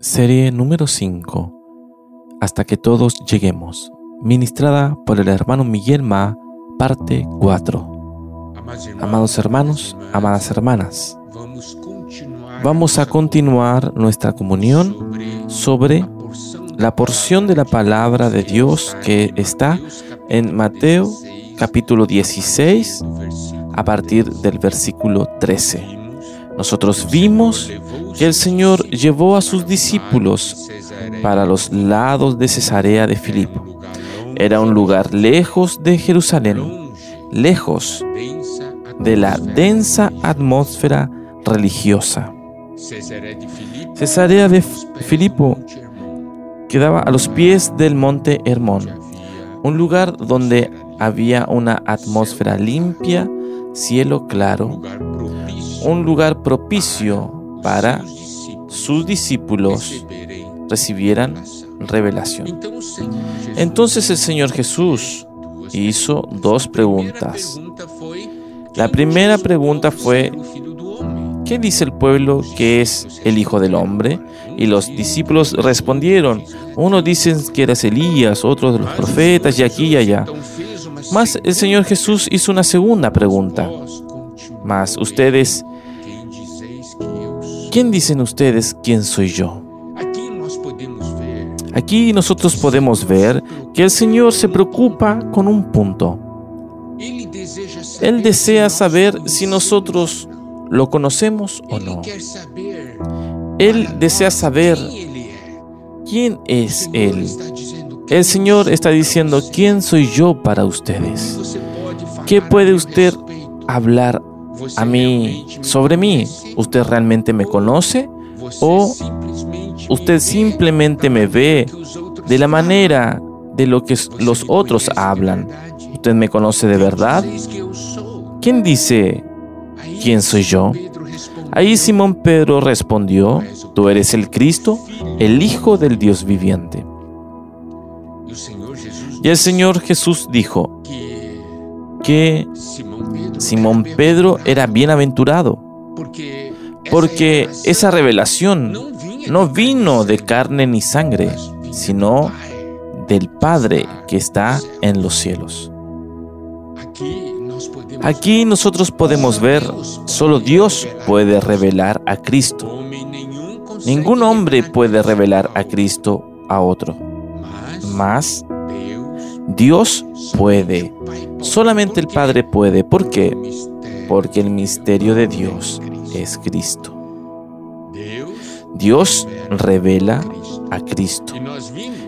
Serie número 5. Hasta que todos lleguemos. Ministrada por el hermano Miguel Ma, parte 4. Amados hermanos, amadas hermanas, vamos a continuar nuestra comunión sobre la porción de la palabra de Dios que está en Mateo capítulo 16 a partir del versículo 13. Nosotros vimos que el Señor llevó a sus discípulos para los lados de Cesarea de Filipo. Era un lugar lejos de Jerusalén, lejos de la densa atmósfera religiosa. Cesarea de Filipo quedaba a los pies del monte Hermón, un lugar donde había una atmósfera limpia, cielo claro, un lugar propicio para sus discípulos recibieran revelación. Entonces el Señor Jesús hizo dos preguntas. La primera pregunta fue, ¿qué dice el pueblo que es el Hijo del Hombre? Y los discípulos respondieron, unos dicen que eres Elías, otros de los profetas, y aquí y allá. Mas el Señor Jesús hizo una segunda pregunta. Mas ustedes, ¿quién dicen ustedes quién soy yo? Aquí nosotros podemos ver que el Señor se preocupa con un punto. Él desea saber si nosotros lo conocemos o no. Él desea saber quién es Él. El Señor está diciendo, ¿quién soy yo para ustedes? ¿Qué puede usted hablar a mí sobre mí? ¿Usted realmente me conoce? ¿O usted simplemente me ve de la manera de lo que los otros hablan? ¿Usted me conoce de verdad? ¿Quién dice quién soy yo? Ahí Simón Pedro respondió, tú eres el Cristo, el Hijo del Dios viviente. Y el Señor Jesús dijo que Simón Pedro era bienaventurado, porque esa revelación no vino de carne ni sangre, sino del Padre que está en los cielos. Aquí nosotros podemos ver, solo Dios puede revelar a Cristo. Ningún hombre puede revelar a Cristo a otro. Mas Dios puede. Solamente el Padre puede. ¿Por qué? Porque el misterio de Dios es Cristo. Dios revela a Cristo.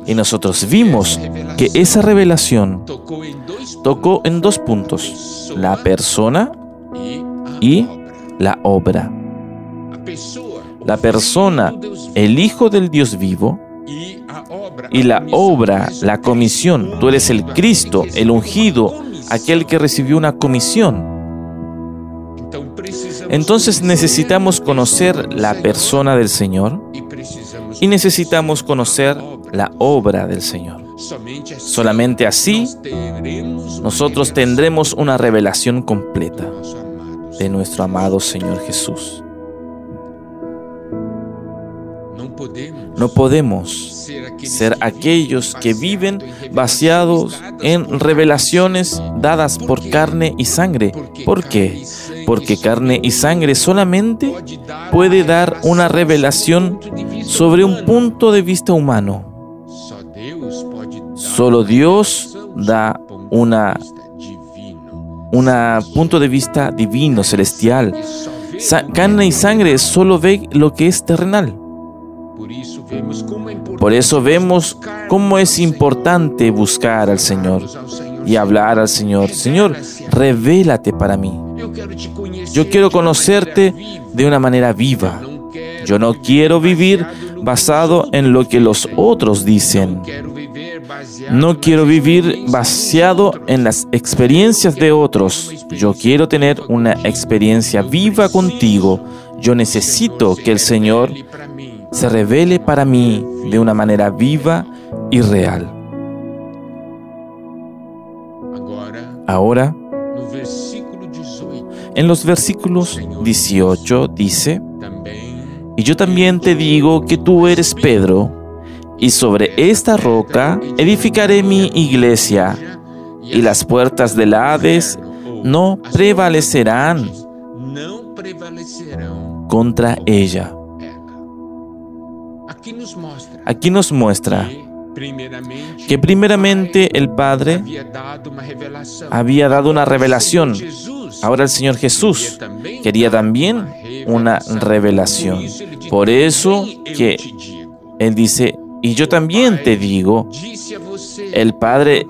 Y nosotros vimos que esa revelación tocó en dos puntos, la persona y la obra. La persona, el Hijo del Dios vivo, y la obra, la comisión. Tú eres el Cristo, el ungido, aquel que recibió una comisión. Entonces necesitamos conocer la persona del Señor y necesitamos conocer la obra del Señor. Solamente así nosotros tendremos una revelación completa de nuestro amado Señor Jesús. No podemos ser aquellos que viven vaciados en revelaciones dadas por carne y sangre. ¿Por qué? Porque carne y sangre solamente puede dar una revelación sobre un punto de vista humano. Solo Dios da una un punto de vista divino, celestial. carne y sangre solo ve lo que es terrenal. Por eso vemos cómo es importante buscar al Señor y hablar al Señor. Señor, revélate para mí. Yo quiero conocerte de una manera viva. Yo no quiero vivir basado en lo que los otros dicen. No quiero vivir basado en las experiencias de otros. Yo quiero tener una experiencia viva contigo. Yo necesito que el Señor se revele para mí de una manera viva y real. Ahora, en los versículos 18 dice, Y yo también te digo que tú eres Pedro, y sobre esta roca edificaré mi iglesia, y las puertas del Hades no prevalecerán contra ella. Aquí nos muestra que primeramente el Padre había dado una revelación. Ahora el Señor Jesús quería también una revelación. Por eso que Él dice, y yo también te digo, el Padre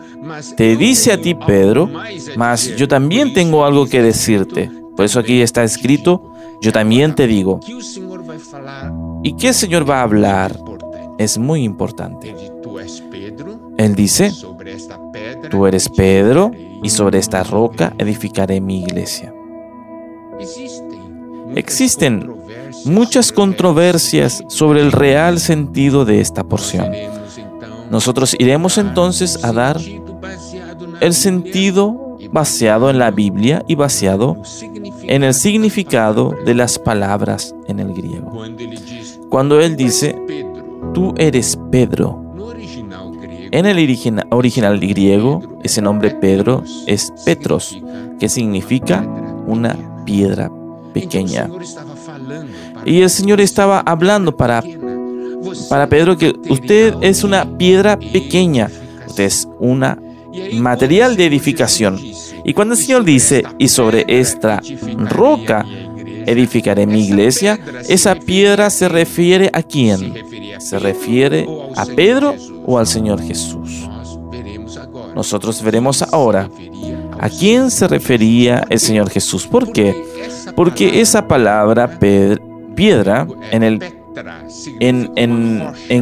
te dice a ti, Pedro, mas yo también tengo algo que decirte. Por eso aquí está escrito, yo también te digo. ¿Y qué el Señor va a hablar? Es muy importante. Él dice, tú eres Pedro y sobre esta roca edificaré mi iglesia. Existen muchas controversias sobre el real sentido de esta porción. Nosotros iremos entonces a dar el sentido baseado en la Biblia y baseado en el significado de las palabras en el griego. Cuando él dice, tú eres Pedro, en el original griego, ese nombre Pedro es Petros, que significa una piedra pequeña. Y el Señor estaba hablando para, para Pedro que usted es una piedra pequeña, usted es una material de edificación. Y cuando el Señor dice, y sobre esta roca edificaré mi iglesia, esa piedra se refiere a quién? ¿Se refiere a Pedro o al Señor Jesús? Nosotros veremos ahora a quién se refería el Señor Jesús. ¿Por qué? Porque esa palabra piedra en el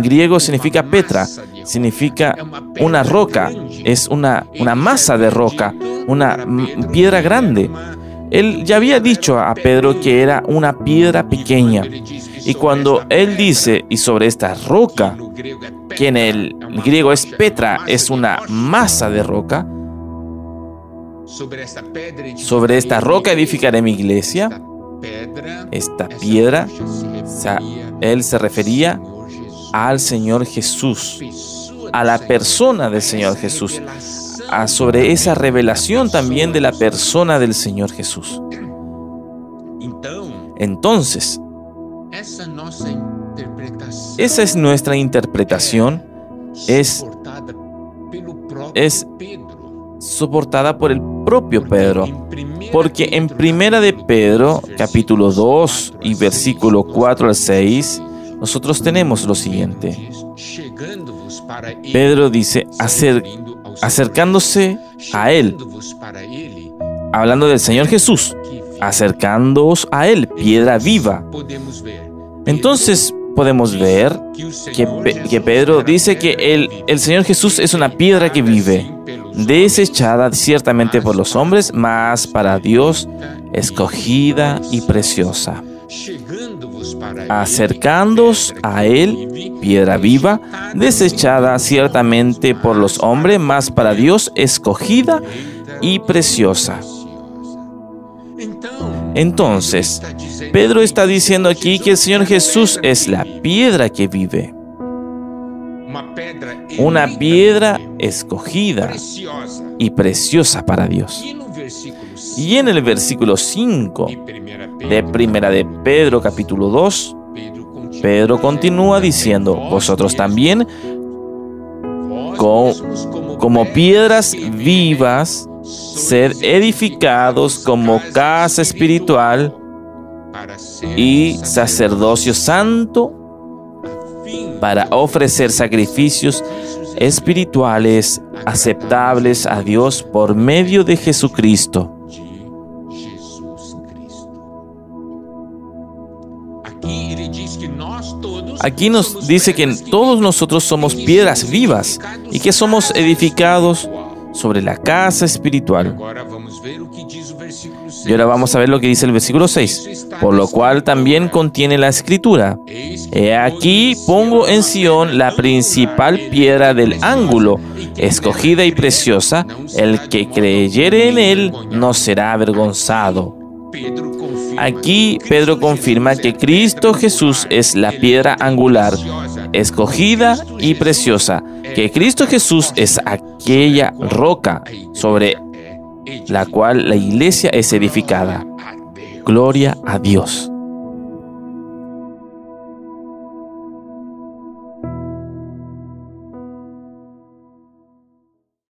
griego significa petra, significa una roca, es una masa de roca, una piedra grande. Él ya había dicho a Pedro que era una piedra pequeña. Y cuando él dice, y sobre esta roca, que en el griego es Petra, es una masa de roca, sobre esta roca edificaré mi iglesia. Esta piedra, él se refería al Señor Jesús, a la persona del Señor Jesús, sobre esa revelación también de la persona del Señor Jesús. Entonces, esa es nuestra interpretación, es, es soportada por el propio Pedro. Porque en Primera de Pedro, capítulo 2 y versículo 4 al 6, nosotros tenemos lo siguiente. Pedro dice, acercándose a Él, hablando del Señor Jesús, acercándoos a Él, piedra viva. Entonces podemos ver que, Pedro dice que el, el Señor Jesús es una piedra que vive, desechada ciertamente por los hombres, mas para Dios escogida y preciosa. Acercándoos a Él, piedra viva, desechada ciertamente por los hombres, mas para Dios escogida y preciosa. Entonces, Pedro está diciendo aquí que el Señor Jesús es la piedra que vive. Una piedra escogida y preciosa para Dios. Y en el versículo 5 de Primera de Pedro capítulo 2, Pedro continúa diciendo, vosotros también como piedras vivas ser edificados como casa espiritual y sacerdocio santo para ofrecer sacrificios espirituales aceptables a Dios por medio de Jesucristo. Aquí nos dice que todos nosotros somos piedras vivas y que somos edificados sobre la casa espiritual. Y ahora vamos a ver lo que dice el versículo 6, por lo cual también contiene la escritura. He aquí pongo en Sión la principal piedra del ángulo, escogida y preciosa, el que creyere en él no será avergonzado. Aquí Pedro confirma que Cristo Jesús es la piedra angular, escogida y preciosa, que Cristo Jesús es aquella roca sobre la cual la iglesia es edificada. Gloria a Dios.